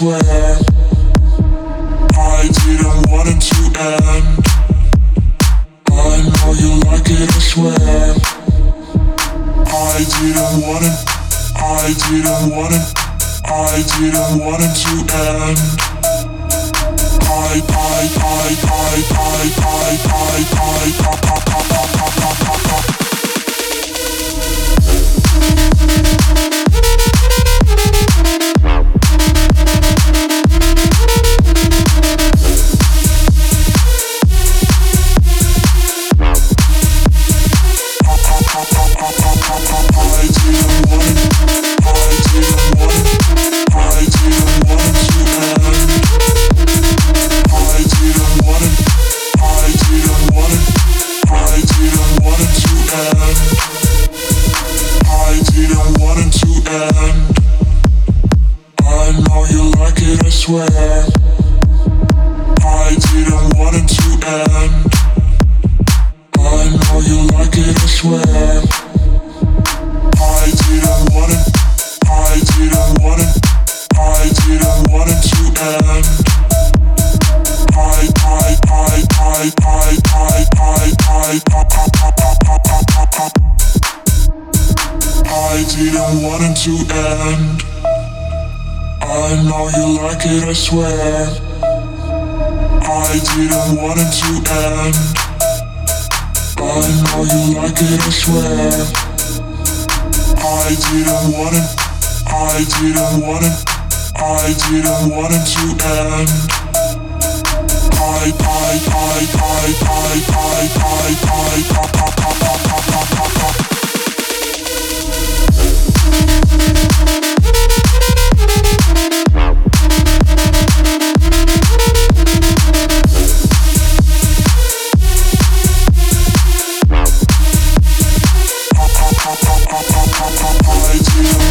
I didn't want it to end. I know you like it, I swear. I didn't want it. I didn't want it. I didn't want it to end. I, I, I, I, I, I, I, I, I know you like it, I swear. didn't want it to end. I know you like it, I swear. I didn't want it to end. I know you like it, I swear. I didn't want it. I didn't want it. I didn't want it to end. I, I, I, I, I. Why do